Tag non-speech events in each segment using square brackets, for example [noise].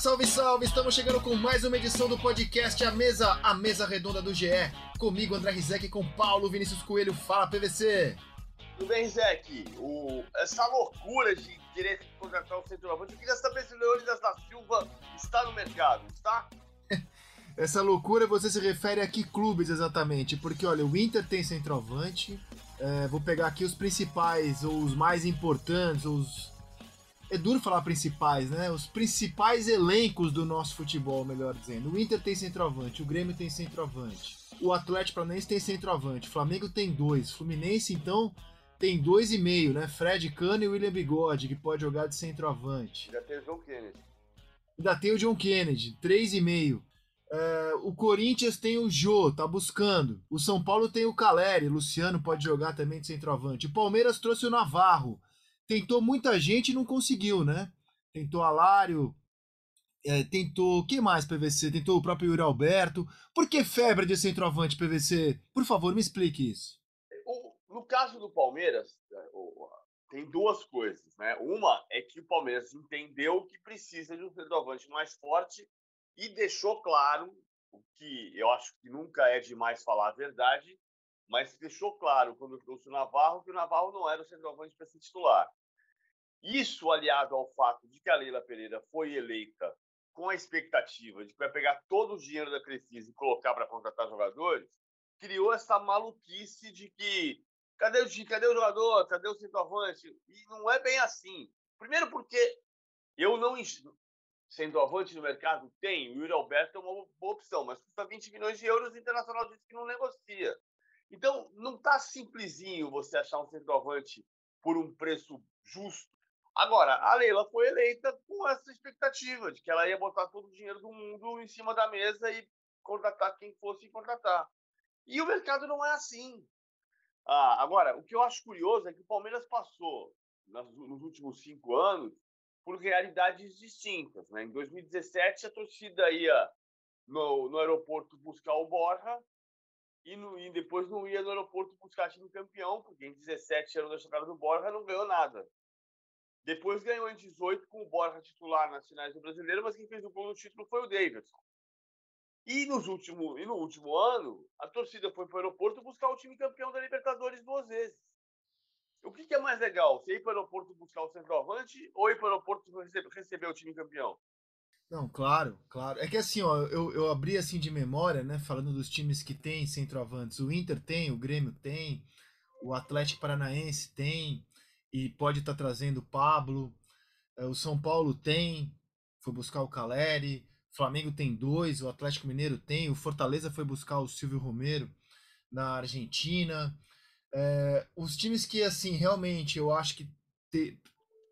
salve, salve! Estamos chegando com mais uma edição do podcast A Mesa, a Mesa Redonda do GE. Comigo, André Rizek, com Paulo Vinícius Coelho. Fala, PVC! Tudo bem, Rizek? O... Essa loucura de querer contratar o centroavante, eu queria saber se o Leônidas da Silva está no mercado, está? [laughs] Essa loucura você se refere a que clubes exatamente? Porque, olha, o Inter tem centroavante, é, vou pegar aqui os principais, ou os mais importantes, os é duro falar principais, né? Os principais elencos do nosso futebol, melhor dizendo. O Inter tem centroavante, o Grêmio tem centroavante, o Atlético Paranaense tem centroavante, o Flamengo tem dois, Fluminense então tem dois e meio, né? Fred Cano e William Bigode, que pode jogar de centroavante. Já tem o John Kennedy. Ainda tem o John Kennedy, três e meio. É, o Corinthians tem o Jô, tá buscando. O São Paulo tem o Caleri, Luciano pode jogar também de centroavante. O Palmeiras trouxe o Navarro, tentou muita gente e não conseguiu, né? Tentou Alário, é, tentou. Quem mais, PVC? Tentou o próprio Yuri Alberto. Por que febre de centroavante, PVC? Por favor, me explique isso. No caso do Palmeiras, é, tem duas coisas, né? Uma é que o Palmeiras entendeu que precisa de um centroavante mais forte e deixou claro o que eu acho que nunca é demais falar a verdade, mas deixou claro quando trouxe o Navarro que o Navarro não era o centroavante para ser titular. Isso, aliado ao fato de que a Leila Pereira foi eleita com a expectativa de que vai pegar todo o dinheiro da Crefisa e colocar para contratar jogadores, criou essa maluquice de que cadê o, cadê o jogador, cadê o centroavante? E não é bem assim. Primeiro porque eu não centroavante no mercado tem, o Yuri Alberto é uma boa opção, mas custa 20 milhões de euros, o Internacional disse que não negocia. Então, não está simplesinho você achar um centroavante por um preço justo Agora, a Leila foi eleita com essa expectativa de que ela ia botar todo o dinheiro do mundo em cima da mesa e contratar quem fosse contratar. E o mercado não é assim. Ah, agora, o que eu acho curioso é que o Palmeiras passou, nos últimos cinco anos, por realidades distintas. Né? Em 2017, a torcida ia no, no aeroporto buscar o Borja e, no, e, depois não ia no aeroporto buscar time campeão, porque em 17 anos da chegada do Borja não ganhou nada. Depois ganhou em 18 com o Borja titular nas finais do Brasileiro, mas quem fez o gol no título foi o Davidson. E, nos último, e no último ano, a torcida foi para o aeroporto buscar o time campeão da Libertadores duas vezes. O que, que é mais legal? Você ir para o aeroporto buscar o centroavante ou ir para o aeroporto receber, o time campeão? Não, claro, claro. É que assim, ó, eu, eu abri assim de memória, né? Falando dos times que tem centroavantes. O Inter tem, o Grêmio tem, o Atlético Paranaense tem, e pode estar tá trazendo Pablo. É, o São Paulo tem, foi buscar o Caleri. Flamengo tem dois, o Atlético Mineiro tem, o Fortaleza foi buscar o Silvio Romero na Argentina. É, os times que, assim, realmente eu acho que te,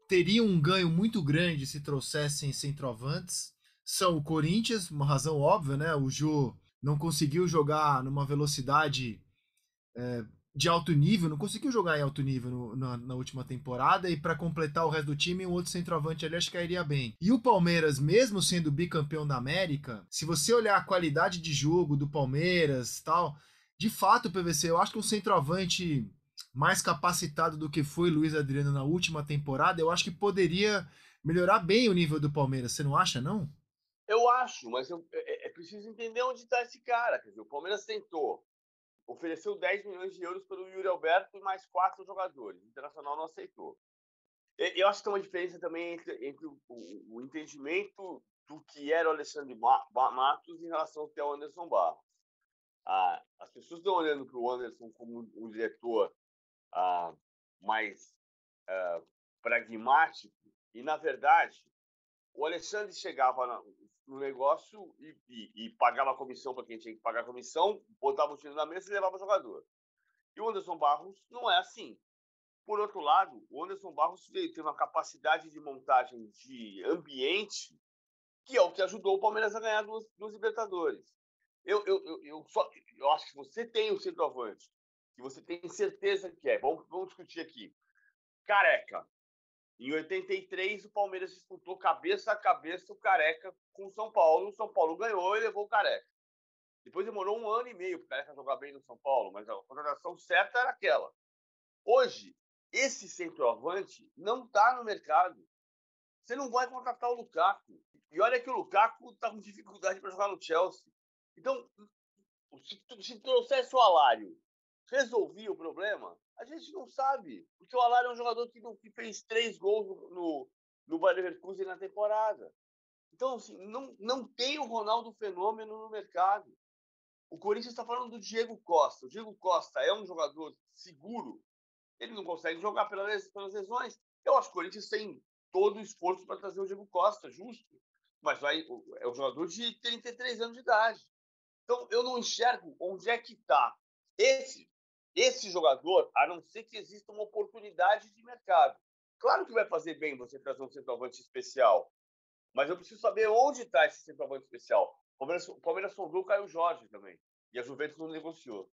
teriam um ganho muito grande se trouxessem centroavantes são o Corinthians, uma razão óbvia, né? O Jô não conseguiu jogar numa velocidade é, de alto nível, não conseguiu jogar em alto nível no, na, na, última temporada e para completar o resto do time, um outro centroavante ali acho que cairia bem. E o Palmeiras, mesmo sendo bicampeão da América, se você olhar a qualidade de jogo do Palmeiras tal, de fato, PVC, eu acho que um centroavante mais capacitado do que foi Luiz Adriano na última temporada, eu acho que poderia melhorar bem o nível do Palmeiras. Você não acha, não? Eu acho, mas eu, é, é preciso entender onde está esse cara. Quer dizer, o Palmeiras tentou ofereceu 10 milhões de euros pelo Yuri Alberto e mais quatro jogadores. O Internacional não aceitou. Eu acho que tem uma diferença também entre, entre o, o, entendimento do que era o Alexandre Matos em relação ao é o Anderson Barros. Ah, as pessoas estão olhando para o Anderson como um diretor ah, mais ah, pragmático e, na verdade, o Alexandre chegava na, no negócio e, e, e pagava a comissão para quem tinha que pagar a comissão, botava o time na mesa e levava o jogador. E o Anderson Barros não é assim. Por outro lado, o Anderson Barros tem uma capacidade de montagem de ambiente que é o que ajudou o Palmeiras a ganhar duas, duas Libertadores. Eu, eu, eu, eu, só, eu acho que você tem o centroavante, que você tem certeza que é. Vamos, vamos discutir aqui. Careca, em 83, o Palmeiras disputou cabeça a cabeça o Careca com o São Paulo. O São Paulo ganhou e levou o Careca. Depois demorou um ano e meio para o Careca jogar bem no São Paulo, mas a contratação certa era aquela. Hoje, esse centroavante não está no mercado. você não vai contratar o Lukaku. E olha que o Lukaku está com dificuldade para jogar no Chelsea. Então, se, se trouxer o Alário, resolvia o problema? A gente não sabe. Porque o Alário é um jogador que, não, que fez três gols no, no, no Bayer Leverkusen na temporada. Então, assim, não, não tem o Ronaldo Fenômeno no mercado. O Corinthians está falando do Diego Costa. O Diego Costa é um jogador seguro. Ele não consegue jogar pelas, pelas lesões. Eu acho que o Corinthians tem todo o esforço para trazer o Diego Costa, justo. Mas vai, é um jogador de 33 anos de idade. Então, eu não enxergo onde é que está esse, esse jogador, a não ser que exista uma oportunidade de mercado. Claro que vai fazer bem você trazer um centroavante especial, mas eu preciso saber onde está esse centroavante especial. O Palmeiras, o Palmeiras sobrou o Caio Jorge também. E a Juventus não negociou.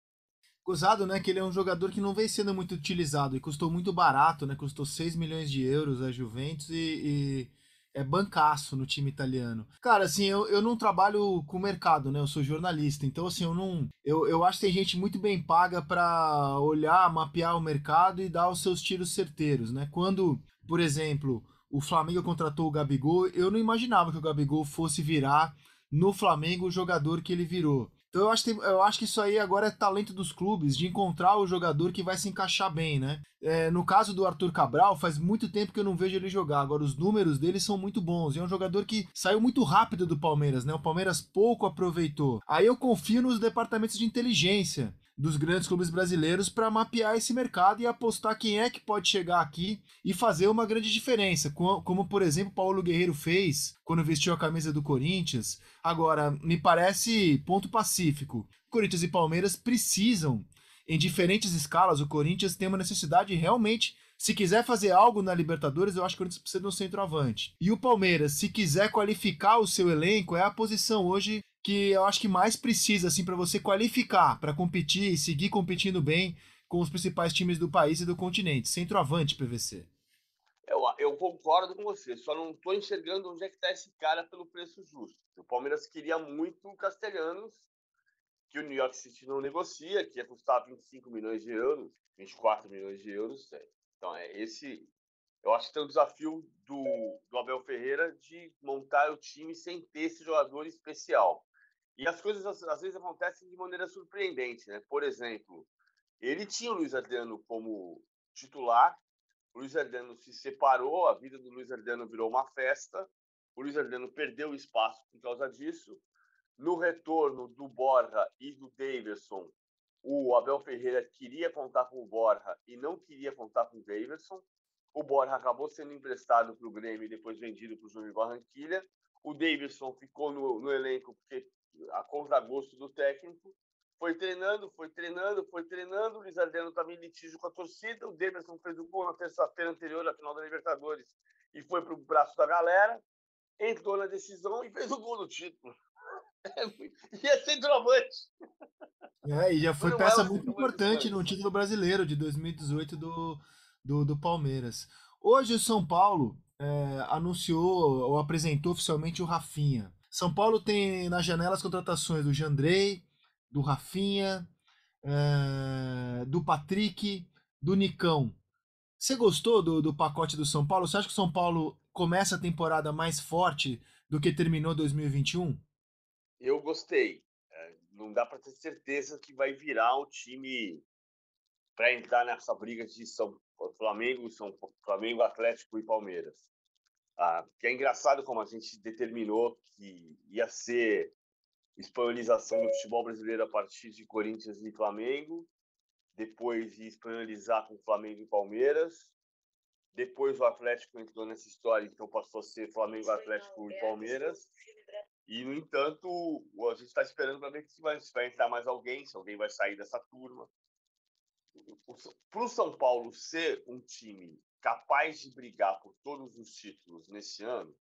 Gozado, né? Que ele é um jogador que não vem sendo muito utilizado e custou muito barato, né? Custou 6 milhões de euros a Juventus e, e é bancaço no time italiano. Cara, assim, eu, eu não trabalho com mercado, né? Eu sou jornalista, então assim, eu não. Eu, eu acho que tem gente muito bem paga para olhar, mapear o mercado e dar os seus tiros certeiros, né? Quando, por exemplo, o Flamengo contratou o Gabigol, eu não imaginava que o Gabigol fosse virar no Flamengo o jogador que ele virou. Então eu acho, que, eu acho que isso aí agora é talento dos clubes, de encontrar o jogador que vai se encaixar bem, né? É, no caso do Arthur Cabral, faz muito tempo que eu não vejo ele jogar. Agora, os números dele são muito bons. E é um jogador que saiu muito rápido do Palmeiras, né? O Palmeiras pouco aproveitou. Aí eu confio nos departamentos de inteligência dos grandes clubes brasileiros para mapear esse mercado e apostar quem é que pode chegar aqui e fazer uma grande diferença, como por exemplo Paulo Guerreiro fez quando vestiu a camisa do Corinthians. Agora, me parece ponto pacífico. Corinthians e Palmeiras precisam em diferentes escalas. O Corinthians tem uma necessidade realmente se quiser fazer algo na Libertadores, eu acho que o Corinthians precisa de um centroavante. E o Palmeiras, se quiser qualificar o seu elenco, é a posição hoje que eu acho que mais precisa, assim, para você qualificar, para competir e seguir competindo bem com os principais times do país e do continente. Centroavante, PVC. Eu, eu concordo com você, só não estou enxergando onde é que está esse cara pelo preço justo. O Palmeiras queria muito o Castelhanos, que o New York City não negocia, que ia custar 25 milhões de euros, 24 milhões de euros. Então, é esse. Eu acho que tem o desafio do, do Abel Ferreira de montar o time sem ter esse jogador especial. E as coisas às vezes acontecem de maneira surpreendente, né? Por exemplo, ele tinha o Luiz Adriano como titular, o Luiz Adriano se separou, a vida do Luiz Adriano virou uma festa, o Luiz Adriano perdeu espaço por causa disso. No retorno do Borja e do Davidson, o Abel Ferreira queria contar com o Borja e não queria contar com o Davidson. O Borja acabou sendo emprestado para o Grêmio e depois vendido para o Júnior Barranquilha. O Davidson ficou no, no elenco porque a contragosto do técnico. Foi treinando, foi treinando, foi treinando. O Luiz Adriano estava em litígio com a torcida. O Demerson fez o gol na terça-feira anterior à final da Libertadores e foi para o braço da galera. Entrou na decisão e fez o gol do título. [laughs] e é centroavante. É, e já foi peça é muito importante no título brasileiro de 2018 do, do, do Palmeiras. Hoje o São Paulo é, anunciou ou apresentou oficialmente o Rafinha. São Paulo tem na janela as contratações do Jandrei, do Rafinha, é, do Patrick, do Nicão. Você gostou do, do pacote do São Paulo? Você acha que o São Paulo começa a temporada mais forte do que terminou 2021? Eu gostei. É, não dá para ter certeza que vai virar um time para entrar nessa briga de São Flamengo, São Flamengo, Atlético e Palmeiras. Ah, que é engraçado como a gente determinou que ia ser espanholização do futebol brasileiro a partir de Corinthians e Flamengo, depois de espanholizar com Flamengo e Palmeiras, depois o Atlético entrou nessa história, então passou a ser Flamengo, Atlético e Palmeiras. E, no entanto, a gente está esperando para ver se vai, se vai entrar mais alguém, se alguém vai sair dessa turma. Para o São Paulo ser um time capaz de brigar por todos os títulos nesse ano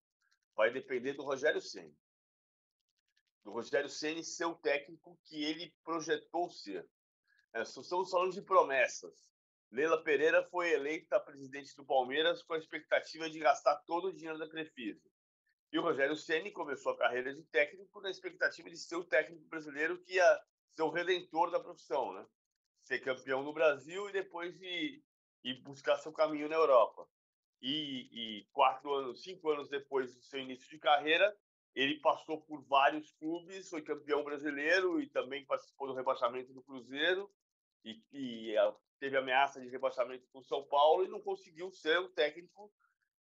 vai depender do Rogério Ceni. Do Rogério Ceni ser o técnico que ele projetou ser. É, estamos falando de promessas. Leila Pereira foi eleita presidente do Palmeiras com a expectativa de gastar todo o dinheiro da Crefisa. E o Rogério Ceni começou a carreira de técnico na expectativa de ser o técnico brasileiro que ia ser o redentor da profissão, né? Ser campeão no Brasil e depois de e buscar seu caminho na Europa. e, e quatro anos, cinco anos depois do seu início de carreira, ele passou por vários clubes, foi campeão brasileiro e também participou do rebaixamento do Cruzeiro e, e eh, teve ameaça de rebaixamento com o São Paulo e não conseguiu ser o técnico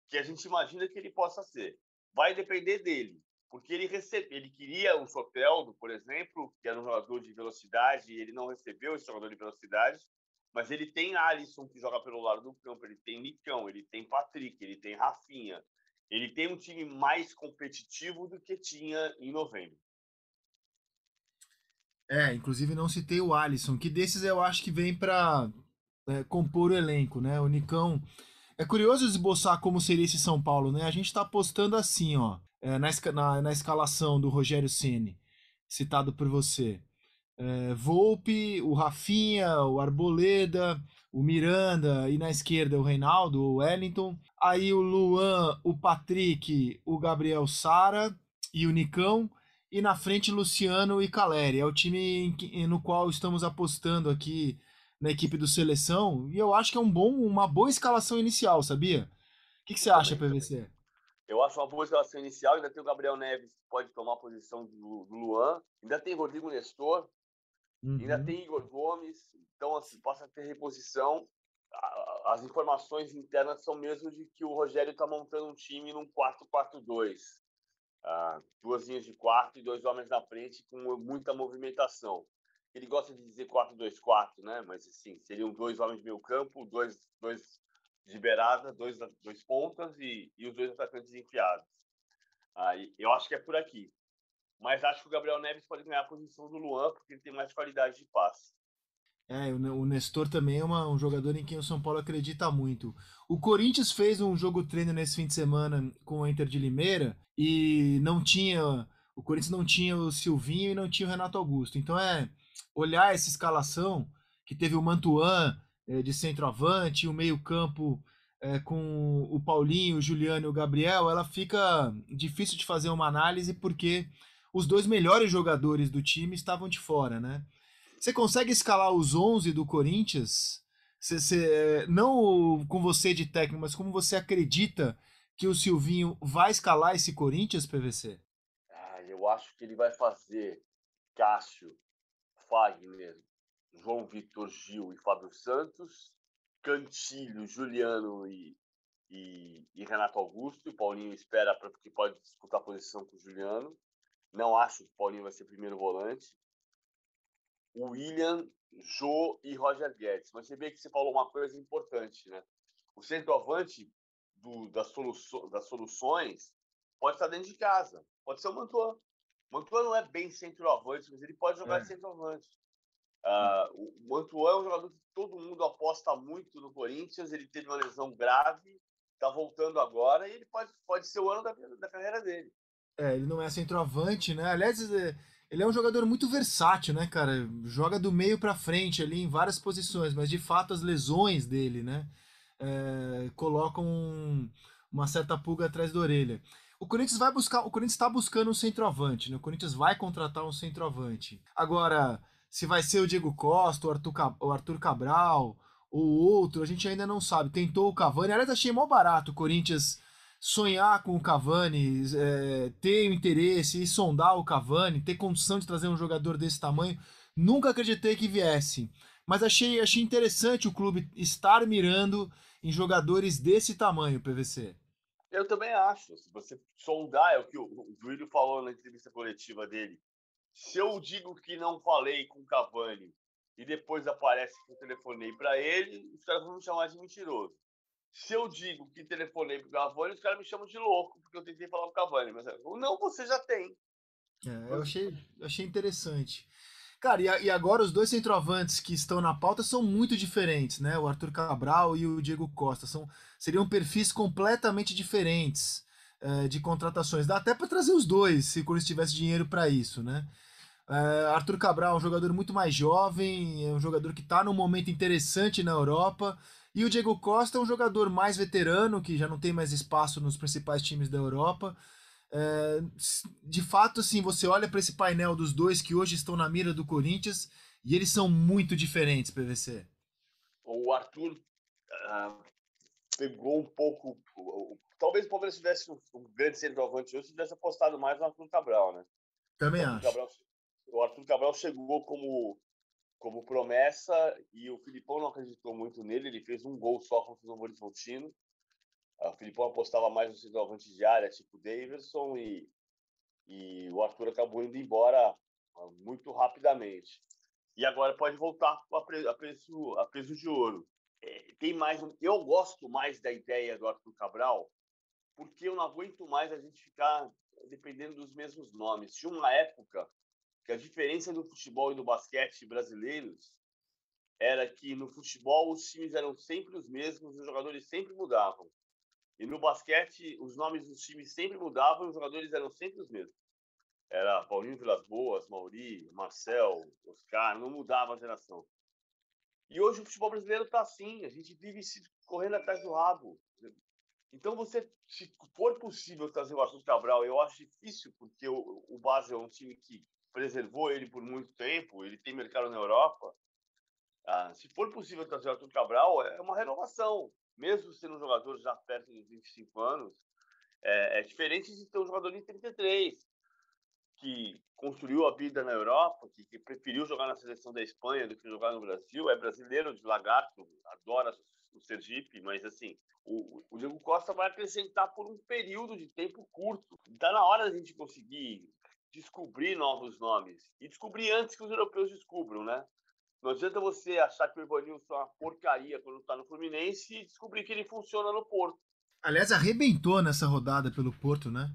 que a gente imagina que ele possa ser. Vai depender dele, porque ele recebe, ele queria um Soteldo, por exemplo, que era um jogador de velocidade, e ele não recebeu esse jogador de velocidade, mas ele tem Alisson que joga pelo lado do campo, ele tem Nicão, ele tem Patrick, ele tem Rafinha, ele tem um time mais competitivo do que tinha em novembro. É, inclusive não citei o Alisson, que desses eu acho que vem para é, compor o elenco, né? O Nicão. É curioso esboçar como seria esse São Paulo, né? A gente tá apostando assim, ó, é, na, na, na, escalação do Rogério Ceni, citado por você. É, Volpe, o Rafinha, o Arboleda, o Miranda e na esquerda o Reinaldo, o Wellington. Aí o Luan, o Patrick, o Gabriel Sara e o Nicão. E na frente Luciano e Caleri. É o time no qual estamos apostando aqui na equipe do Seleção. E eu acho que é um bom, uma boa escalação inicial, sabia? O que, que você acha, PVC? Eu acho uma boa escalação inicial. Ainda tem o Gabriel Neves, que pode tomar a posição do, do Luan. Ainda tem Rodrigo Nestor. Uhum. Ainda tem Igor Gomes. Então, assim, possa ter reposição. As informações internas são mesmo de que o Rogério está montando um time num 4-4-2. Ah, duas linhas de quarto e dois homens na frente com muita movimentação. Ele gosta de dizer 4-2-4, né? Mas assim, seriam dois homens de meio campo, dois, dois de beirada, dois, dois pontas e, e os dois atacantes enfiados. Ah, eu acho que é por aqui. Mas acho que o Gabriel Neves pode ganhar a posição do Luan, porque ele tem mais qualidade de passe. É, o Nestor também é uma, um jogador em quem o São Paulo acredita muito. O Corinthians fez um jogo treino nesse fim de semana com o Inter de Limeira e não tinha. O Corinthians não tinha o Silvinho e não tinha o Renato Augusto. Então é olhar essa escalação que teve o Mantuan é, de centroavante, o meio-campo é, com o Paulinho, o Juliano e o Gabriel, ela fica difícil de fazer uma análise porque os dois melhores jogadores do time estavam de fora, né? Você consegue escalar os 11 do Corinthians? Você, não com você de técnico, mas como você acredita que o Silvinho vai escalar esse Corinthians, PVC? Ah, eu acho que ele vai fazer Cássio, Fagner, João Vitor Gil e Fábio Santos, Cantilho, Juliano e, e, e Renato Augusto. O Paulinho espera porque pode disputar posição com o Juliano. Não acho que o Paulinho vai ser primeiro volante. William, Jô e Roger Guedes. Mas você vê que você falou uma coisa importante, né? O centroavante do, das, das soluções pode estar dentro de casa. Pode ser o Mantuan. O Mantuan não é bem centroavante, mas ele pode jogar é. centroavante. Uh, o Mantuan é um jogador que todo mundo aposta muito no Corinthians. Ele teve uma lesão grave, está voltando agora e ele pode, pode ser o ano da, da carreira dele. É, ele não é centroavante, né? Aliás, é, ele é um jogador muito versátil, né, cara? Joga do meio para frente ali em várias posições, mas de fato as lesões dele, né, é, colocam um, uma certa pulga atrás da orelha. O Corinthians vai buscar, o Corinthians está buscando um centroavante, né? O Corinthians vai contratar um centroavante. Agora, se vai ser o Diego Costa, o Arthur, o Arthur Cabral ou outro, a gente ainda não sabe. Tentou o Cavani, aliás, achei mó barato o Corinthians sonhar com o Cavani, é, ter interesse e sondar o Cavani, ter condição de trazer um jogador desse tamanho, nunca acreditei que viesse. Mas achei, achei interessante o clube estar mirando em jogadores desse tamanho, PVC. Eu também acho. Se você sondar, é o que o, o falou na entrevista coletiva dele. Se eu digo que não falei com o Cavani e depois aparece que eu telefonei para ele, os caras vão me chamar de mentiroso. Se eu digo que telefonei pro Cavani, os caras me chamam de louco, porque eu tentei falar pro Cavani. Mas não, você já tem. É, eu achei, achei interessante. Cara, e, e, agora os dois centroavantes que estão na pauta são muito diferentes, né? O Arthur Cabral e o Diego Costa. São, seriam perfis completamente diferentes é, de contratações. Dá até para trazer os dois, se o Corinthians tivesse dinheiro para isso, né? É, Arthur Cabral é um jogador muito mais jovem, é um jogador que está num momento interessante na Europa e o Diego Costa é um jogador mais veterano, que já não tem mais espaço nos principais times da Europa. É, de fato, assim, você olha para esse painel dos dois que hoje estão na mira do Corinthians e eles são muito diferentes, PVC. O Arthur, uh, pegou um pouco. Talvez o Palmeiras tivesse um, um grande centroavante hoje se tivesse apostado mais no Arthur Cabral, né? Também o acho. Cabral, o Arthur Cabral chegou como, como promessa e o Filipão não acreditou muito nele. Ele fez um gol só contra o Novo Horizontino. O Filipão apostava mais no centroavante de área, tipo Davidson, e, e o Arthur acabou indo embora ah, muito rapidamente. E agora pode voltar a, preço, a peso de ouro. É, tem mais eu gosto mais da ideia do Arthur Cabral porque eu não aguento mais a gente ficar dependendo dos mesmos nomes. Tinha uma época que a diferença do futebol e do basquete brasileiros era que no futebol os times eram sempre os mesmos, os jogadores sempre mudavam. E no basquete os nomes dos times sempre mudavam e os jogadores eram sempre os mesmos. Era Paulinho Vilas Boas, Mauri, Marcel, Oscar, não mudava a geração. E hoje o futebol brasileiro está assim, a gente vive se correndo atrás do rabo. Então, você, se for possível trazer o Arthur Cabral, eu acho difícil, porque o, o Basel é um time que preservou ele por muito tempo, ele tem mercado na Europa. Ah, se for possível trazer o Arthur Cabral, é uma renovação, mesmo sendo um jogador já perto dos 25 anos. É, é diferente de ter um jogador de 33, que construiu a vida na Europa, que, que, preferiu jogar na seleção da Espanha do que jogar no Brasil, é brasileiro de lagarto, adora o Sergipe, mas assim, o, o Diego Costa vai acrescentar por um período de tempo curto. Está na hora da gente conseguir descobrir novos nomes e descobrir antes que os europeus descubram, né? Não adianta você achar que o Evanilson é uma porcaria quando está no Fluminense e descobrir que ele funciona no Porto. Aliás, arrebentou nessa rodada pelo Porto, né?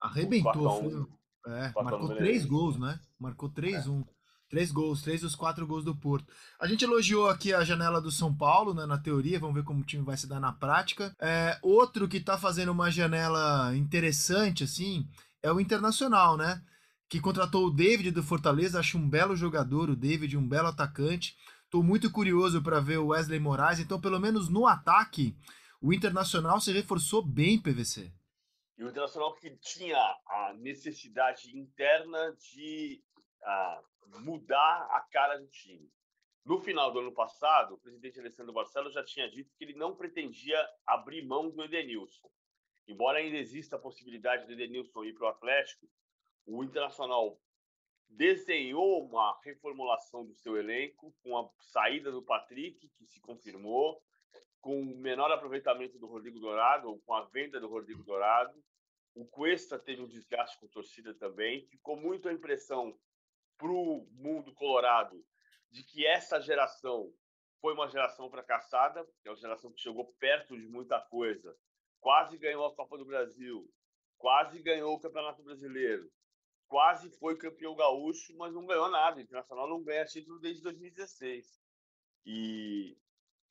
Arrebentou. É, marcou três gols, né? Marcou 3-1. É. Três gols, três dos quatro gols do Porto. A gente elogiou aqui a janela do São Paulo, né, na teoria, vamos ver como o time vai se dar na prática. É, outro que tá fazendo uma janela interessante, assim, é o Internacional, né? Que contratou o David do Fortaleza, acho um belo jogador, o David, um belo atacante. Tô muito curioso para ver o Wesley Moraes, então, pelo menos no ataque, o Internacional se reforçou bem, PVC. E o Internacional que tinha a necessidade interna de uh, mudar a cara do time. No final do ano passado, o presidente Alessandro Barcelos já tinha dito que ele não pretendia abrir mão do Edenilson. Embora ainda exista a possibilidade do Edenilson ir para o Atlético, o Internacional desenhou uma reformulação do seu elenco com a saída do Patrick, que se confirmou, com o menor aproveitamento do Rodrigo Dourado, ou com a venda do Rodrigo Dourado. O Cuesta teve um desgaste com a torcida também. Ficou muito a impressão para o mundo colorado de que essa geração foi uma geração fracassada, é uma geração que chegou perto de muita coisa, quase ganhou a Copa do Brasil, quase ganhou o Campeonato Brasileiro, quase foi campeão gaúcho, mas não ganhou nada. O Internacional não ganha título desde 2016. E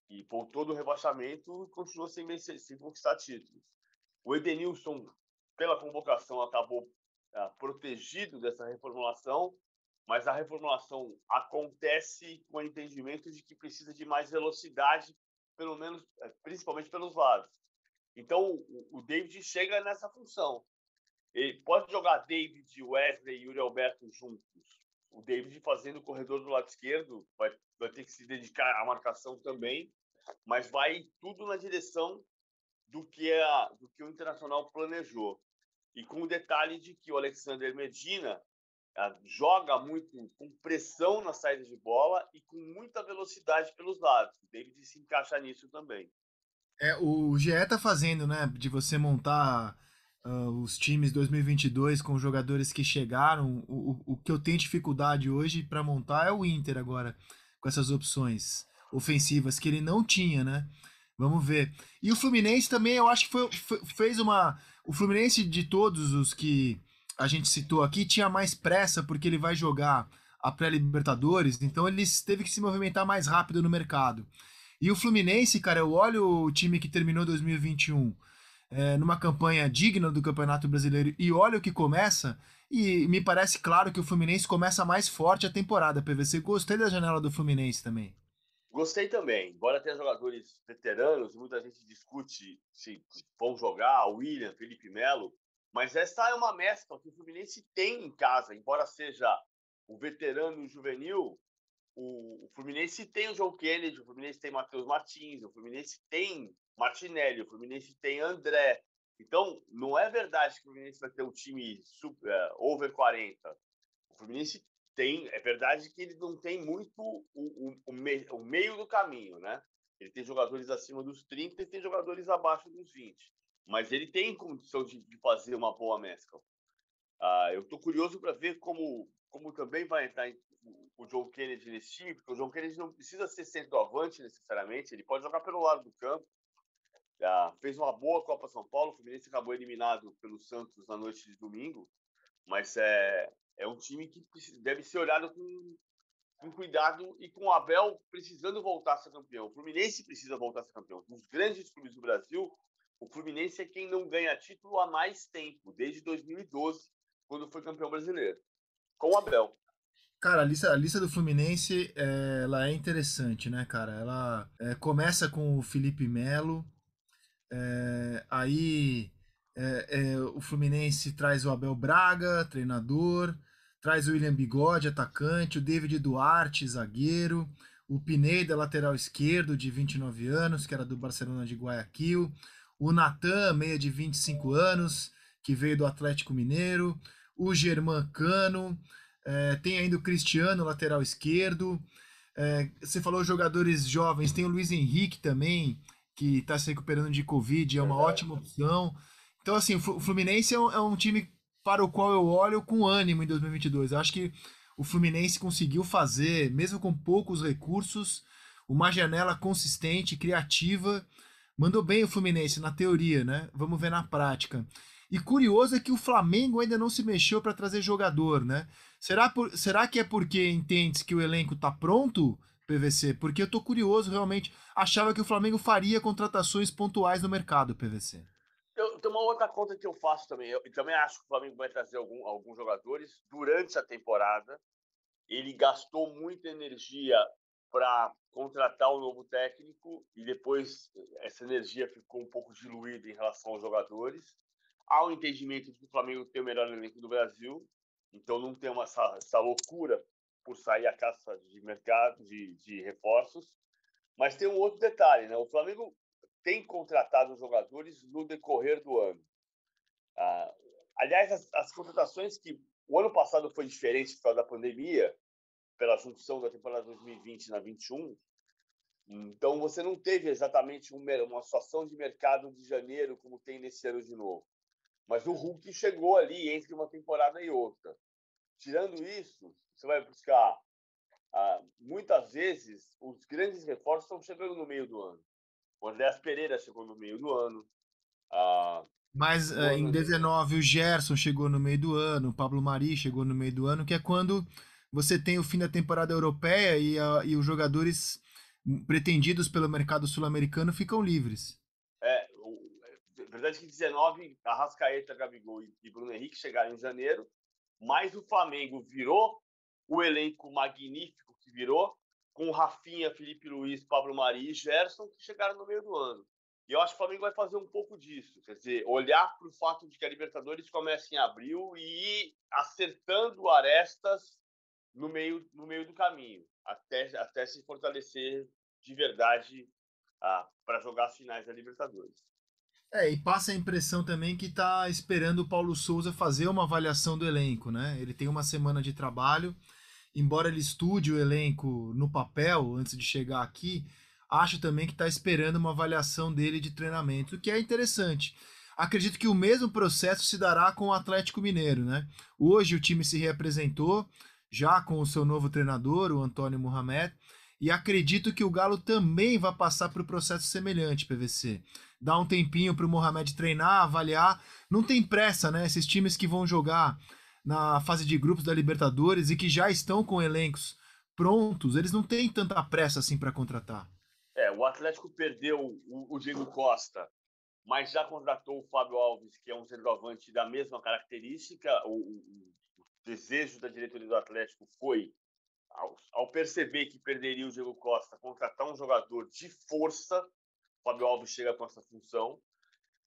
e voltou do rebaixamento continuou sem, vencer, sem conquistar títulos. O Edenilson, pela convocação, acabou ah, protegido dessa reformulação, mas a reformulação acontece com o entendimento de que precisa de mais velocidade, pelo menos, eh, principalmente pelos lados. Então, o, David chega nessa função. Ele pode jogar David, Wesley e Yuri Alberto juntos. O David fazendo o corredor do lado esquerdo vai vai ter que se dedicar à marcação também, mas vai tudo na direção do que, a, do que o Internacional planejou. E com o detalhe de que o Alexander Medina a, ah, joga muito com pressão na saída de bola e com muita velocidade pelos lados. O David se encaixa nisso também. É, o GE tá fazendo, né, de você montar uh, os times 2022 com jogadores que chegaram. O, o, o que eu tenho dificuldade hoje para montar é o Inter agora com essas opções ofensivas que ele não tinha, né? Vamos ver. E o Fluminense também, eu acho que foi, fez uma. O Fluminense de todos os que a gente citou aqui tinha mais pressa porque ele vai jogar a pré-Libertadores, então ele teve que se movimentar mais rápido no mercado. E o Fluminense, cara, eu olho o time que terminou 2021 é, numa campanha digna do Campeonato Brasileiro e olha o que começa, e me parece claro que o Fluminense começa mais forte a temporada, PVC. Gostei da janela do Fluminense também. Gostei também. Embora tenha jogadores veteranos, muita gente discute se vão jogar, William, Felipe Melo, mas essa é uma mescla que o Fluminense tem em casa, embora seja o veterano e o juvenil, o, o Fluminense tem o João Kennedy, o Fluminense tem Matheus Martins, o Fluminense tem Martinelli, o Fluminense tem André. Então, não é verdade que o Fluminense vai ter um time super, uh, over 40. O Fluminense tem, é verdade que ele não tem muito o, o, o, me, o meio do caminho, né? Ele tem jogadores acima dos 30 e tem jogadores abaixo dos 20. Mas ele tem condição de, de fazer uma boa mescla. Uh, eu estou curioso para ver como, como também vai entrar o John Kennedy nesse time, porque o John Kennedy não precisa ser centroavante necessariamente, ele pode jogar pelo lado do campo. Uh, fez uma boa Copa São Paulo, o Fluminense acabou eliminado pelo Santos na noite de domingo, mas é, é um time que deve ser olhado com, com cuidado e com o Abel precisando voltar a ser campeão. O Fluminense precisa voltar a ser campeão. Dos grandes clubes do Brasil, o Fluminense é quem não ganha título há mais tempo, desde 2012, quando foi campeão brasileiro, com o Abel. Cara, a lista, a lista do Fluminense é, ela é interessante, né, cara? Ela é, começa com o Felipe Melo, é, aí o Fluminense traz o Abel Braga, treinador, traz o William Bigode, atacante, o David Duarte, zagueiro, o Pineda, lateral esquerdo, de 29 anos, que era do Barcelona de Guayaquil, o Natan, meia de 25 anos, que veio do Atlético Mineiro, o Germán Cano, é, tem ainda o Cristiano, lateral esquerdo. É, você falou jogadores jovens, tem o Luiz Henrique também, que está se recuperando de Covid, é uma Verdade. ótima opção. Então, assim, o Fluminense é um, é um, time para o qual eu olho com ânimo em 2022. Eu acho que o Fluminense conseguiu fazer, mesmo com poucos recursos, uma janela consistente, criativa. Mandou bem o Fluminense na teoria, né? Vamos ver na prática. E curioso é que o Flamengo ainda não se mexeu para trazer jogador, né? Será, por, será que é porque entende que o elenco tá pronto, PVC? Porque eu tô curioso, realmente. Achava que o Flamengo faria contratações pontuais no mercado, PVC. Eu, tem uma outra conta que eu faço também. Eu, eu também acho que o Flamengo vai trazer algum, alguns jogadores durante a temporada. Ele gastou muita energia para contratar o um novo técnico e depois essa energia ficou um pouco diluída em relação aos jogadores. Há o um entendimento de que o Flamengo tem o melhor elenco do Brasil, então não tem uma, essa, essa loucura por sair a caça de mercado, de, de reforços. Mas tem um outro detalhe, né? O Flamengo tem contratado jogadores no decorrer do ano. Ah, aliás, as, as, contratações que o ano passado foi diferente por causa da pandemia, pela junção da temporada 2020 na 21. Então você não teve exatamente uma situação de mercado de janeiro como tem nesse ano de novo. Mas o Hulk chegou ali entre uma temporada e outra. Tirando isso, você vai buscar. Ah, muitas vezes, os grandes reforços estão chegando no meio do ano. O Andréas Pereira chegou no meio do ano. Ah, Mas uh, em 19, o Gerson chegou no meio do ano, o Pablo Mari chegou no meio do ano, que é quando você tem o fim da temporada europeia e, a, e os jogadores pretendidos pelo mercado sul-americano ficam livres. Verdade que 19, Arrascaeta, Gabigol e Bruno Henrique chegaram em janeiro, mas o Flamengo virou o elenco magnífico que virou, com Rafinha, Felipe Luiz, Pablo Mari e Gerson, que chegaram no meio do ano. E eu acho que o Flamengo vai fazer um pouco disso, quer dizer, olhar para o fato de que a Libertadores começa em abril e ir acertando arestas no meio, no meio do caminho, até, até se fortalecer de verdade ah, para jogar as finais da Libertadores. É, e passa a impressão também que está esperando o Paulo Souza fazer uma avaliação do elenco, né? Ele tem uma semana de trabalho, embora ele estude o elenco no papel antes de chegar aqui, acho também que está esperando uma avaliação dele de treinamento, o que é interessante. Acredito que o mesmo processo se dará com o Atlético Mineiro, né? Hoje o time se reapresentou, já com o seu novo treinador, o Antônio Mohamed, e acredito que o Galo também vai passar por um processo semelhante, PVC dar um tempinho para o Mohamed treinar, avaliar. Não tem pressa, né? Esses times que vão jogar na fase de grupos da Libertadores e que já estão com elencos prontos, eles não têm tanta pressa assim para contratar. É, o Atlético perdeu o, o Diego Costa, mas já contratou o Fábio Alves, que é um centroavante da mesma característica. O, o, o desejo da diretoria do Atlético foi, ao, ao perceber que perderia o Diego Costa, contratar um jogador de força Fábio Alves chega com essa função.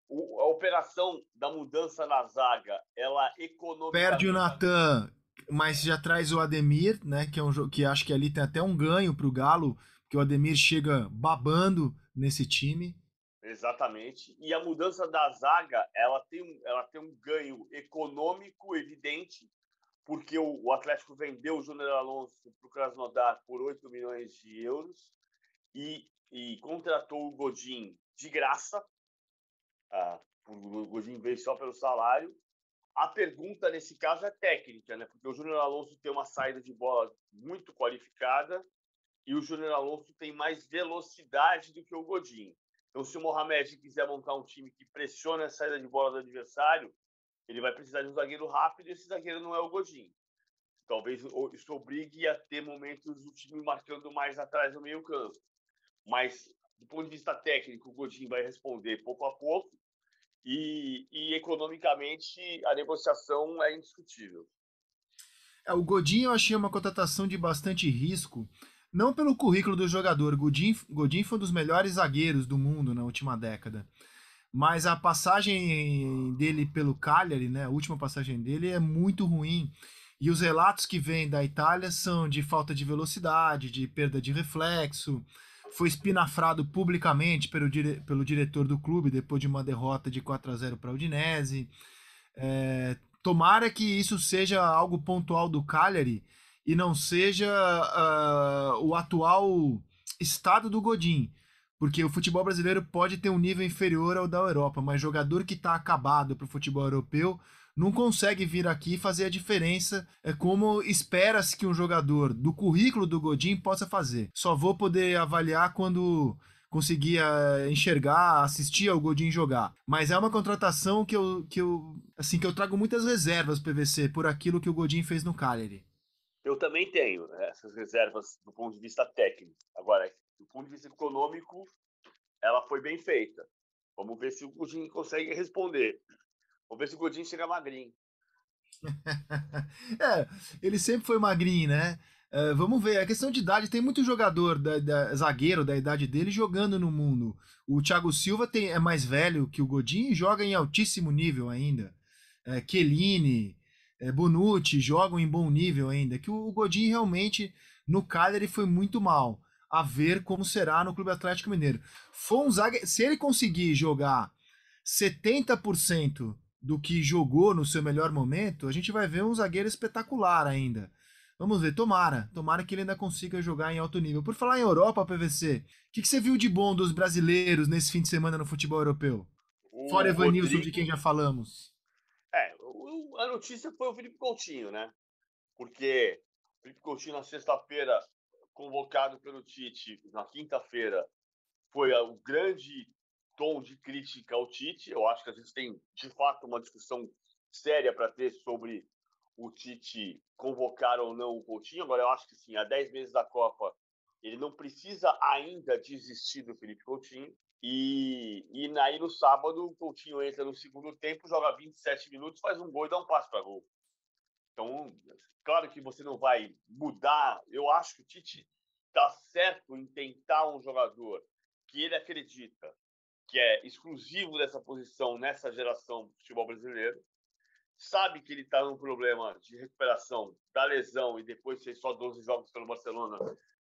O, a operação da mudança na zaga, ela economiza. Perde o Natan. mas já traz o Ademir, né? Que é um jogo que acho que ali tem até um ganho para o Galo, que o Ademir chega babando nesse time. Exatamente. E a mudança da zaga, ela tem um, ela tem um ganho econômico evidente, porque o, o Atlético vendeu o Júnior Alonso para o Krasnodar por 8 milhões de euros e, e contratou o Godin de graça. Ah, o Godin veio só pelo salário. A pergunta nesse caso é técnica, né? Porque o Júnior Alonso tem uma saída de bola muito qualificada e o Júnior Alonso tem mais velocidade do que o Godin. Então, se o Mohamed quiser montar um time que pressione a saída de bola do adversário, ele vai precisar de um zagueiro rápido e esse zagueiro não é o Godin. Talvez isso obrigue a ter momentos do time marcando mais atrás no meio campo. Mas, do ponto de vista técnico, o Godin vai responder pouco a pouco e, e economicamente a negociação é indiscutível. É, o Godin eu achei uma contratação de bastante risco, não pelo currículo do jogador. Godin, Godin foi um dos melhores zagueiros do mundo na última década. Mas a passagem dele pelo Cagliari, né, a última passagem dele é muito ruim. E os relatos que vêm da Itália são de falta de velocidade, de perda de reflexo. Foi espinafrado publicamente pelo, dire pelo diretor do clube depois de uma derrota de 4 a 0 para o Udinese. É, tomara que isso seja algo pontual do Cagliari e não seja uh, o atual estado do Godin. Porque o futebol brasileiro pode ter um nível inferior ao da Europa, mas jogador que está acabado para o futebol europeu não consegue vir aqui fazer a diferença é como espera-se que um jogador do currículo do Godin possa fazer. Só vou poder avaliar quando conseguir eh, enxergar, assistir ao Godin jogar. Mas é uma contratação que eu, que eu, assim, que eu trago muitas reservas PVC por aquilo que o Godin fez no Cagliari. Eu também tenho essas reservas do ponto de vista técnico. Agora, do ponto de vista econômico, ela foi bem feita. Vamos ver se o Godinho consegue responder. Vamos ver se o Godinho chega magrinho. [laughs] é, ele sempre foi magrinho, né? Uh, vamos ver, a questão de idade, tem muito jogador da, da, zagueiro da idade dele jogando no mundo. O Thiago Silva tem, é mais velho que o Godinho e joga em altíssimo nível ainda. É, é, Bonucci jogam em bom nível ainda. Que o Godin realmente no Cagliari foi muito mal. A ver como será no Clube Atlético Mineiro. Fonzaga, se ele conseguir jogar 70% do que jogou no seu melhor momento, a gente vai ver um zagueiro espetacular ainda. Vamos ver, tomara. Tomara que ele ainda consiga jogar em alto nível. Por falar em Europa, PVC, o que, que, você viu de bom dos brasileiros nesse fim de semana no futebol europeu? O Fora Evanilson, Rodrigo... de quem já falamos a notícia foi o Felipe Coutinho, né? Porque o Felipe Coutinho, na sexta-feira, convocado pelo Tite, na quinta-feira, foi o grande tom de crítica ao Tite. Eu acho que a gente tem, de fato, uma discussão séria para ter sobre o Tite convocar ou não o Coutinho. Agora, eu acho que sim, há 10 meses da Copa, ele não precisa ainda desistir do Felipe Coutinho. E, e aí no sábado o Coutinho entra no segundo tempo, joga 27 minutos, faz um gol e dá um passo para gol. Então, claro que você não vai mudar. Eu acho que o Tite está certo em tentar um jogador que ele acredita que é exclusivo dessa posição nessa geração do futebol brasileiro. Sabe que ele está num problema de recuperação da lesão e depois fez só 12 jogos pelo Barcelona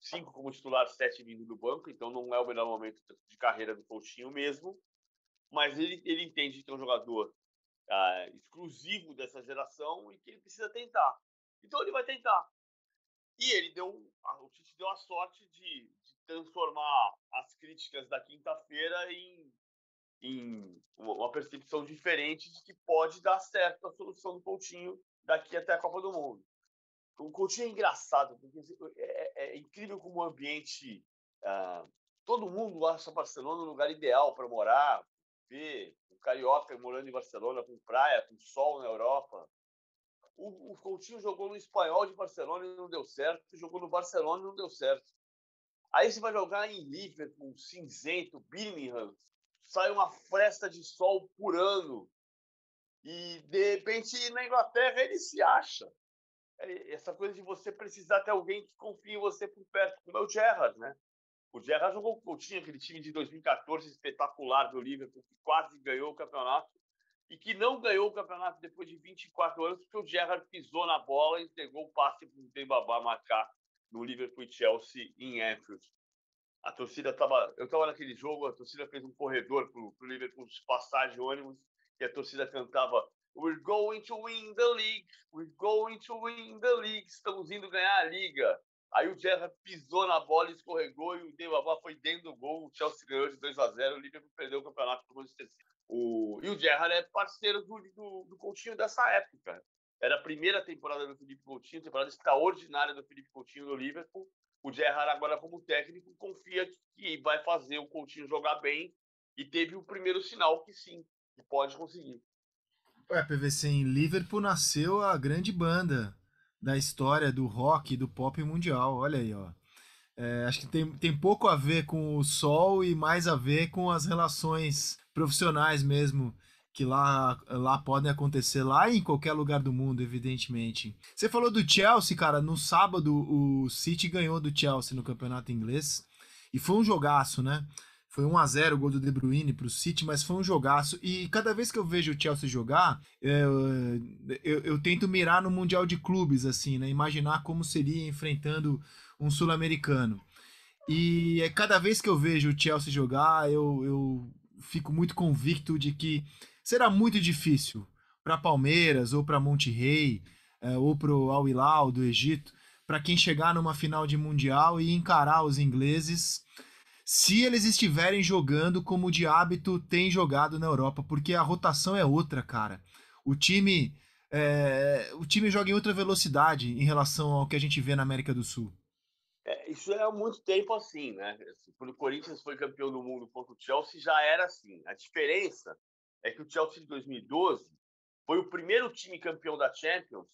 cinco como titular, sete vindo do banco, então não é o melhor momento de carreira do Coutinho mesmo, mas ele, ele entende que é um jogador ah, exclusivo dessa geração e que ele precisa tentar. Então ele vai tentar. E ele deu, o Tite deu a sorte de, de transformar as críticas da quinta-feira em, em uma percepção diferente de que pode dar certo a solução do Coutinho daqui até a Copa do Mundo. O Coutinho é engraçado, porque é, é, é incrível como o ambiente. Ah, todo mundo acha Barcelona um lugar ideal para morar, ver um carioca morando em Barcelona, com praia, com sol na Europa. O, o Coutinho jogou no Espanhol de Barcelona e não deu certo, jogou no Barcelona e não deu certo. Aí você vai jogar em Liverpool, cinzento, Birmingham, sai uma fresta de sol por ano. E, de repente, na Inglaterra ele se acha. É, essa coisa de você precisar ter alguém que confie em você por perto, como é o Gerrard, né? O Gerrard jogou com o aquele time de 2014 espetacular do Liverpool, que quase ganhou o campeonato, e que não ganhou o campeonato depois de 24 anos, porque o Gerrard pisou na bola e entregou o passe para o Dembabá marcar no Liverpool Chelsea em Anfield. A torcida estava. Eu estava naquele jogo, a torcida fez um corredor para o Liverpool passar de ônibus e a torcida cantava We're going to win the league, we're going to win the league, estamos indo ganhar a liga. Aí o Gerrard pisou na bola, escorregou e o Dembabá foi dentro do gol. O Chelsea ganhou de 2 a 0 o Liverpool perdeu o campeonato o Manchester City. O... E o Gerrard é parceiro do, do, do Coutinho dessa época. Era a primeira temporada do Felipe Coutinho, temporada extraordinária do Felipe Coutinho no Liverpool. O Gerrard agora como técnico confia que vai fazer o Coutinho jogar bem e teve o primeiro sinal que sim, que pode conseguir. Ué, PVC, em Liverpool nasceu a grande banda da história do rock e do pop mundial. Olha aí, ó. É, acho que tem, tem pouco a ver com o sol e mais a ver com as relações profissionais mesmo que lá, lá podem acontecer lá em qualquer lugar do mundo, evidentemente. Você falou do Chelsea, cara, no sábado o City ganhou do Chelsea no campeonato inglês e foi um jogaço, né? Foi 1 a 0 o gol do De Bruyne para o City, mas foi um jogaço. E cada vez que eu vejo o Chelsea jogar, eu, eu, eu tento mirar no Mundial de Clubes, assim, né? Imaginar como seria enfrentando um sul-americano. E é cada vez que eu vejo o Chelsea jogar, eu, eu fico muito convicto de que será muito difícil para Palmeiras ou para Monterrey é, ou para o Al Hilal do Egito, para quem chegar numa final de mundial e encarar os ingleses, se eles estiverem jogando como de hábito tem jogado na Europa, porque a rotação é outra, cara. O time é, o time joga em outra velocidade em relação ao que a gente vê na América do Sul. É, isso é há muito tempo assim, né? Quando o Corinthians foi campeão do mundo contra o Chelsea, já era assim. A diferença é que o Chelsea de 2012 foi o primeiro time campeão da Champions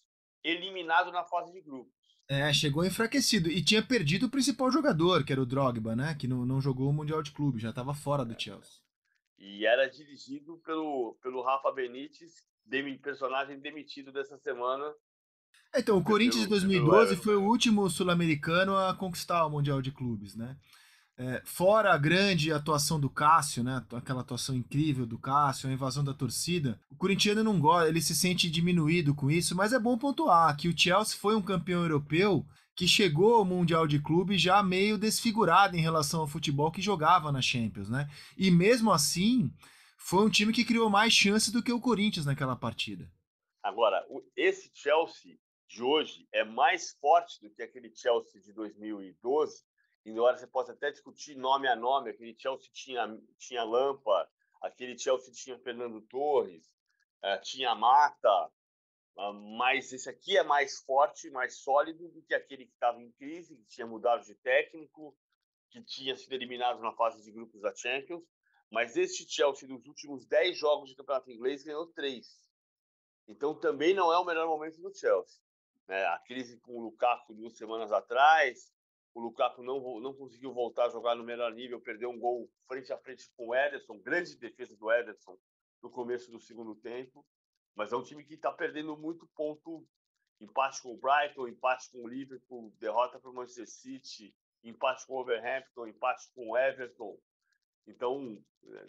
eliminado na fase de grupos. É, chegou enfraquecido e tinha perdido o principal jogador, que era o Drogba, né? Que não, não jogou o Mundial de Clube, já estava fora do Chelsea. E era dirigido pelo, pelo Rafa Benítez, demi, personagem demitido dessa semana. Então, o Corinthians de 2012 foi o último sul-americano a conquistar o Mundial de Clubes, né? É, fora a grande atuação do Cássio, né? Aquela atuação incrível do Cássio, a invasão da torcida. O corintiano não gosta, ele se sente diminuído com isso, mas é bom pontuar que o Chelsea foi um campeão europeu que chegou ao Mundial de Clube já meio desfigurado em relação ao futebol que jogava na Champions, né? E mesmo assim, foi um time que criou mais chances do que o Corinthians naquela partida. Agora, esse Chelsea de hoje é mais forte do que aquele Chelsea de 2012 embora você possa até discutir nome a nome, aquele Chelsea tinha, tinha Lampa, aquele Chelsea tinha Fernando Torres, uh, tinha Mata, uh, mas esse aqui é mais forte, mais sólido do que aquele que estava em crise, que tinha mudado de técnico, que tinha sido eliminado na fase de grupos da Champions. Mas este Chelsea, nos últimos 10 jogos de campeonato inglês, ganhou 3. Então também não é o melhor momento do Chelsea. Né? A crise com o Lukaku duas semanas atrás, o Lukaku não, não conseguiu voltar a jogar no melhor nível, perdeu um gol frente a frente com o Ederson, grande defesa do Ederson no começo do segundo tempo, mas é um time que está perdendo muito ponto, empate com o Brighton, empate com o Liverpool, derrota para o Manchester City, empate com o Overhampton, empate com o Everton, então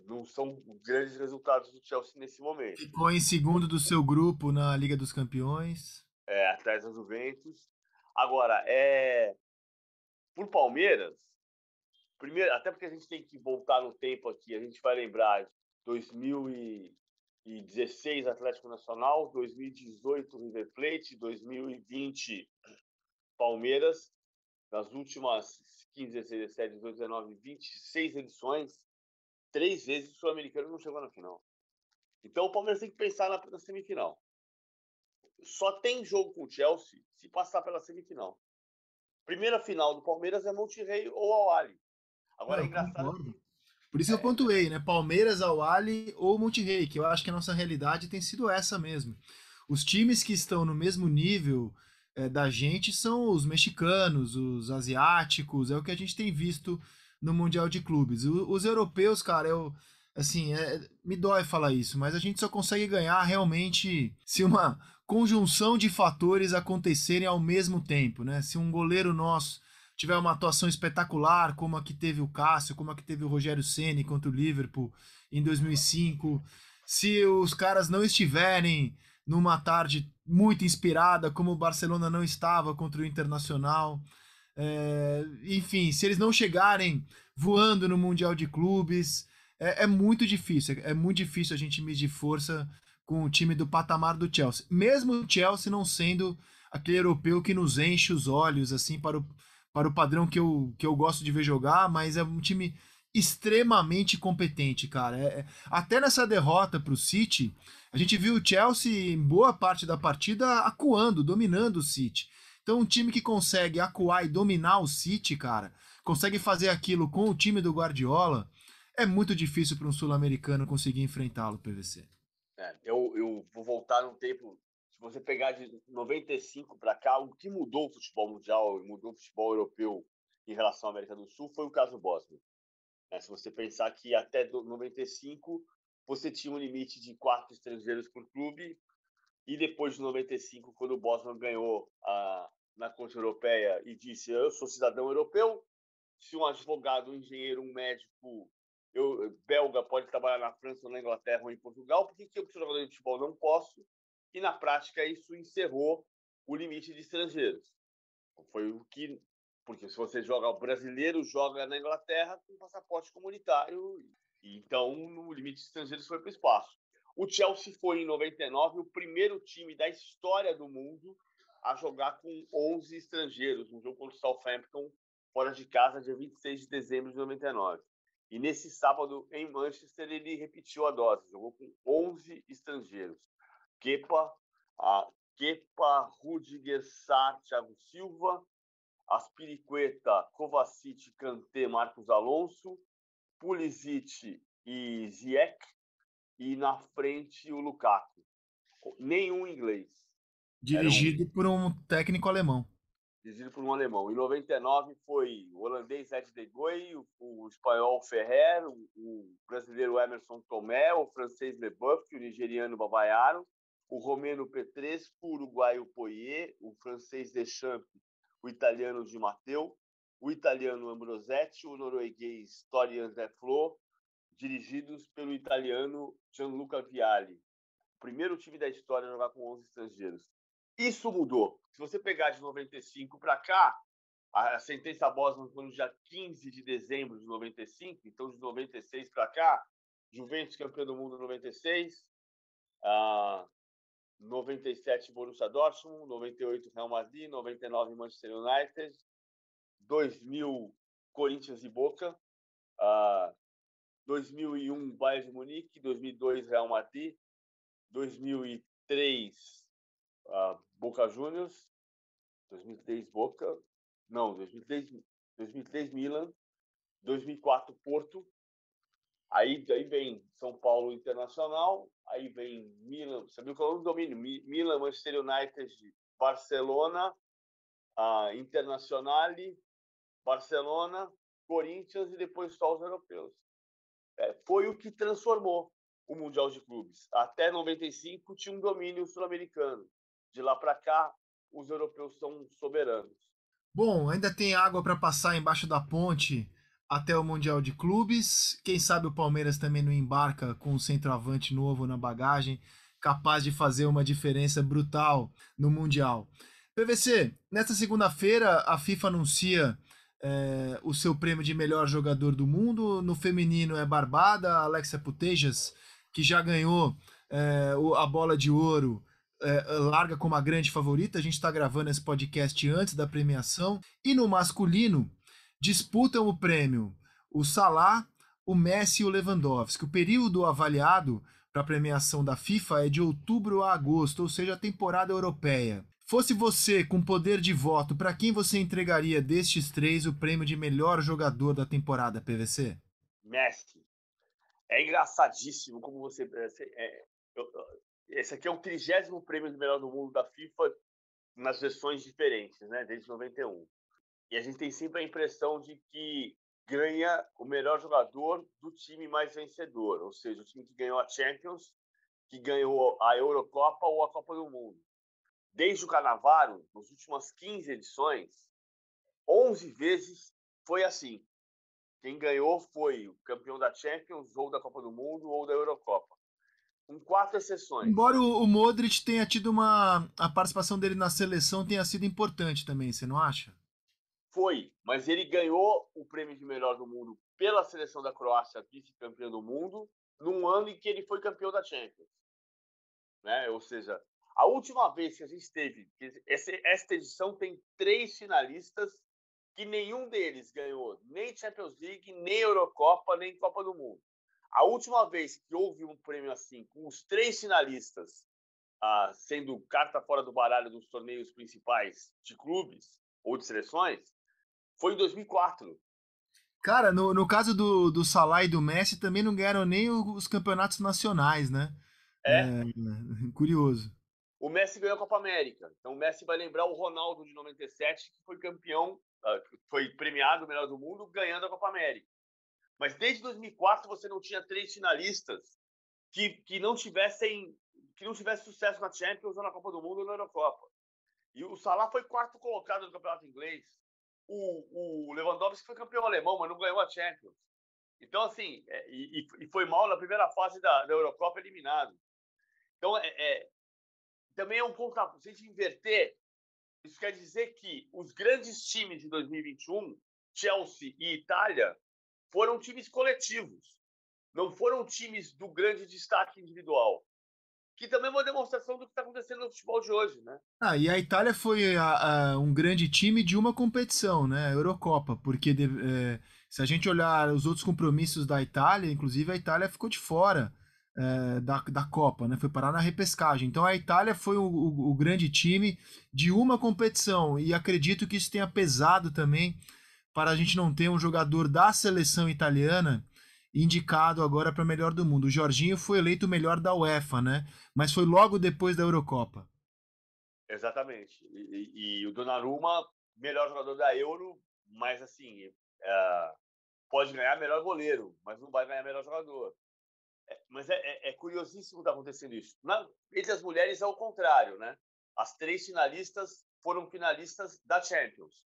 não são grandes resultados do Chelsea nesse momento. Ficou em segundo do seu grupo na Liga dos Campeões. É, atrás da Juventus. Agora, é, por Palmeiras, primeiro, até porque a gente tem que voltar no tempo aqui, a gente vai lembrar de 2016 Atlético Nacional, 2018 River Plate, 2020 Palmeiras, nas últimas 15, 16, 17, 18, 19, 26 edições, três vezes o Sul-Americano não chegou na final. Então o Palmeiras tem que pensar na, na semifinal. Só tem jogo com o Chelsea se passar pela semifinal. Primeira final do Palmeiras é Monterrey ou Awali. Agora é engraçado. Por isso é. eu pontuei, né? Palmeiras, Awali ou Monterrey, que eu acho que a nossa realidade tem sido essa mesmo. Os times que estão no mesmo nível é, da gente são os mexicanos, os asiáticos, é o que a gente tem visto no Mundial de Clubes. O, os europeus, cara, eu assim, é, me dói falar isso, mas a gente só consegue ganhar realmente se uma conjunção de fatores acontecerem ao mesmo tempo, né? Se um goleiro nosso tiver uma atuação espetacular, como a que teve o Cássio, como a que teve o Rogério Ceni contra o Liverpool em 2005, se os caras não estiverem numa tarde muito inspirada, como o Barcelona não estava contra o Internacional. É, enfim, se eles não chegarem voando no Mundial de Clubes, é, é, muito difícil. É muito difícil a gente medir força com o time do patamar do Chelsea. Mesmo o Chelsea não sendo aquele europeu que nos enche os olhos assim para o, para o padrão que eu, que eu gosto de ver jogar, mas é um time extremamente competente, cara. É, é até nessa derrota para o City, a gente viu o Chelsea em boa parte da partida acuando, dominando o City. Então, um time que consegue acuar e dominar o City, cara, consegue fazer aquilo com o time do Guardiola, é muito difícil para um sul-americano conseguir enfrentá-lo, PVC. É, eu, eu vou voltar no tempo. Se você pegar de 95 para cá, o que mudou o futebol mundial e mudou o futebol europeu em relação à América do Sul foi o caso Bósnia. É, se você pensar que até 95 você tinha um limite de quatro estrangeiros por clube, e depois de 95, quando o Bosman ganhou a, na Corte Europeia e disse: Eu sou cidadão europeu, se um advogado, um engenheiro, um médico eu, belga pode trabalhar na França, na Inglaterra ou em Portugal, por que, que eu, jogador de futebol, não posso? E na prática, isso encerrou o limite de estrangeiros. Foi o que. Porque se você joga o brasileiro, joga na Inglaterra com passaporte comunitário então, o limite de estrangeiros foi para o espaço. O Chelsea foi, em 99, o primeiro time da história do mundo a jogar com 11 estrangeiros, um jogo contra o Southampton, fora de casa, dia 26 de dezembro de 99. E nesse sábado, em Manchester, ele repetiu a dose, jogou com 11 estrangeiros. Kepa, a Kepa, Rudiger, Sar, Thiago Silva, Aspiricueta, Kovacic, Kanté, Marcos Alonso, Pulisic e Ziyech, e na frente o Lukaku. Nenhum inglês. Dirigido um... por um técnico alemão. Dirigido por um alemão. Em 99 foi o holandês Ed de Goey, o, o espanhol Ferrer, o, o, brasileiro Emerson Tomé, o francês Leboeuf, o nigeriano Babayaro, o romeno Petrescu, o uruguaio Poirier, o francês Deschamps, o italiano Di Matteo, o italiano Ambrosetti, o norueguês Tori André Flo, dirigidos pelo italiano Gianluca Vialli. Primeiro time da história a jogar com 11 estrangeiros. Isso mudou. Se você pegar de 95 para cá, a sentença Bosman foi no dia 15 de dezembro de 95, então de 96 para cá, Juventus campeão do mundo em 96, uh, 97 Borussia Dortmund, 98 Real Madrid, 99 Manchester United, 2000 Corinthians e Boca, uh, 2001 Bayern de Munique, 2002 Real Madrid, 2003 uh, Boca Juniors, 2003 Boca, não, 2003, 2003 Milan, 2004 Porto, aí, aí vem São Paulo Internacional, aí vem Milan, você viu que é o domínio, Milan, Manchester United, Barcelona, uh, Internazionale, Barcelona, Corinthians e depois só os europeus. É, foi o que transformou o Mundial de Clubes. Até 95 tinha um domínio sul-americano. De lá para cá, os europeus são soberanos. Bom, ainda tem água para passar embaixo da ponte até o Mundial de Clubes. Quem sabe o Palmeiras também não embarca com um centroavante novo na bagagem, capaz de fazer uma diferença brutal no Mundial. PVC, nesta segunda-feira a FIFA anuncia é, o seu prêmio de melhor jogador do mundo. No feminino é Barbada, Alexia Putejas, que já ganhou é, a bola de ouro, é, larga como a grande favorita. A gente está gravando esse podcast antes da premiação. E no masculino, disputam o prêmio o Salah, o Messi e o Lewandowski. O período avaliado para a premiação da FIFA é de outubro a agosto, ou seja, a temporada europeia. Fosse você com poder de voto, para quem você entregaria destes três o prêmio de melhor jogador da temporada, PVC? Messi. É engraçadíssimo como você. É, é, esse aqui é o trigésimo prêmio de melhor do mundo da FIFA nas versões diferentes, né? Desde 91. E a gente tem sempre a impressão de que ganha o melhor jogador do time mais vencedor, ou seja, o time que ganhou a Champions, que ganhou a Eurocopa ou a Copa do Mundo desde o Canavaro, nas últimas 15 edições, 11 vezes foi assim. Quem ganhou foi o campeão da Champions, ou da Copa do Mundo, ou da Eurocopa. Com quatro exceções. Embora o, o Modric tenha tido uma. A participação dele na seleção tenha sido importante também, você não acha? Foi, mas ele ganhou o prêmio de melhor do mundo pela seleção da Croácia, vice-campeão do mundo, num ano em que ele foi campeão da Champions. Né? Ou seja, a última vez que a gente teve, esta edição tem três finalistas que nenhum deles ganhou nem Champions League, nem Eurocopa, nem Copa do Mundo. A última vez que houve um prêmio assim, com os três finalistas ah, sendo carta fora do baralho dos torneios principais de clubes ou de seleções, foi em 2004. Cara, no, no caso do, do Salah e do Messi, também não ganharam nem os campeonatos nacionais, né? É. é curioso. O Messi ganhou a Copa América. Então o Messi vai lembrar o Ronaldo de 97, que foi campeão, ah, foi premiado o melhor do mundo, ganhando a Copa América. Mas desde 2004 você não tinha três finalistas que, que não tivessem que não tivesse sucesso na Champions ou na Copa do Mundo ou na Eurocopa. E o Salah foi quarto colocado no campeonato inglês. O, o Lewandowski foi campeão alemão, mas não ganhou a Champions. Então, assim, é, e, e, foi mal na primeira fase da, da Eurocopa eliminado. Então, é, é, também é um ponto. Se a gente inverter, isso quer dizer que os grandes times de 2021, Chelsea e Itália, foram times coletivos. Não foram times do grande destaque individual que também é uma demonstração do que está acontecendo no futebol de hoje, né? Ah, e a Itália foi a, a, um grande time de uma competição, né? A Eurocopa, porque de, é, se a gente olhar os outros compromissos da Itália, inclusive a Itália ficou de fora é, da, da Copa, né? Foi parar na repescagem. Então a Itália foi o, o, o grande time de uma competição e acredito que isso tenha pesado também para a gente não ter um jogador da seleção italiana indicado agora para melhor do mundo. O Jorginho foi eleito o melhor da UEFA, né? Mas foi logo depois da Eurocopa. Exatamente. E, e, e o Donnarumma, melhor jogador da Euro, mas assim, é, pode ganhar melhor goleiro, mas não vai ganhar melhor jogador. É, mas é, é, é curiosíssimo estar tá acontecendo isso. Na, entre as mulheres é o contrário, né? As três finalistas foram finalistas da Champions.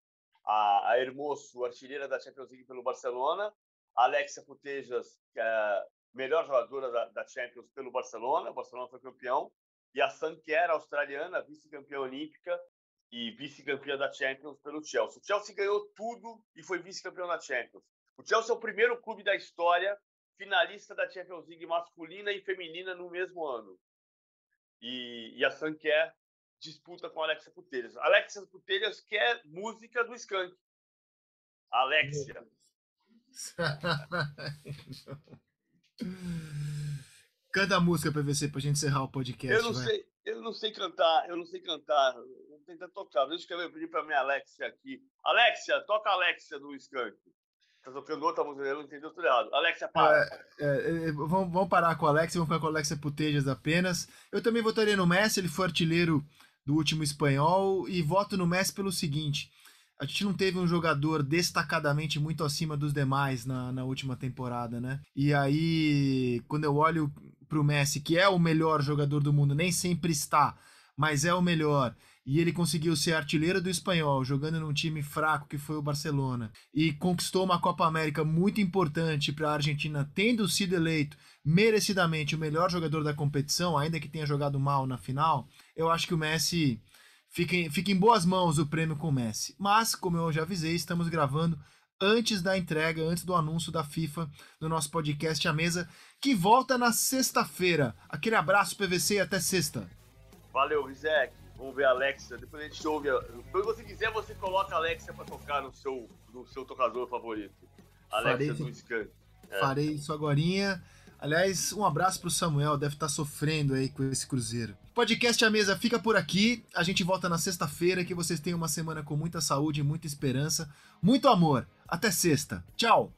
A, a Hermoso, artilheira da Champions League pelo Barcelona, Alexia Putejas, é a melhor jogadora da, da, Champions pelo Barcelona, o Barcelona foi campeão, e a Sanquer, australiana, vice-campeã olímpica e vice-campeã da Champions pelo Chelsea. O Chelsea ganhou tudo e foi vice-campeão da Champions. O Chelsea é o primeiro clube da história finalista da Champions League masculina e feminina no mesmo ano. E, e a Sanquer disputa com a Alexia Putelhas. Alexia Putelhas quer música do Skank. Alexia. [laughs] Canta a música PVC pra gente encerrar o podcast. Eu não vai. sei, eu não sei cantar, eu não sei cantar. Vou tentar tocar. Deixa eu pedir pra minha Alexia aqui. Alexia, toca a Alexia do Skank. Tá tocando outra música, eu não entendi tudo errado. Alexia, para. É, é, é, vamos, vamos parar com a Alexia, vamos ficar com a Alexia Putejas apenas. Eu também votaria no Messi, ele foi artilheiro do último espanhol, e voto no Messi pelo seguinte a gente não teve um jogador destacadamente muito acima dos demais na, na última temporada, né? E aí, quando eu olho pro Messi, que é o melhor jogador do mundo, nem sempre está, mas é o melhor, e ele conseguiu ser artilheiro do espanhol, jogando num time fraco que foi o Barcelona, e conquistou uma Copa América muito importante para a Argentina, tendo sido eleito merecidamente o melhor jogador da competição, ainda que tenha jogado mal na final, eu acho que o Messi Fica em, fica em boas mãos o prêmio com o Messi. Mas, como eu já avisei, estamos gravando antes da entrega, antes do anúncio da FIFA no nosso podcast A Mesa, que volta na sexta-feira. Aquele abraço, PVC, e até sexta. Valeu, Rizek. Vamos ver a Alexa. Depois a gente ouve. Quando você quiser, você coloca a Alexa para tocar no seu, no seu tocador favorito. Alexa Farei, do Scan. É. Farei isso agora. Aliás, um abraço pro Samuel, deve estar tá sofrendo aí com esse Cruzeiro. Podcast A Mesa fica por aqui. A gente volta na sexta-feira. Que vocês tenham uma semana com muita saúde, muita esperança, muito amor. Até sexta. Tchau!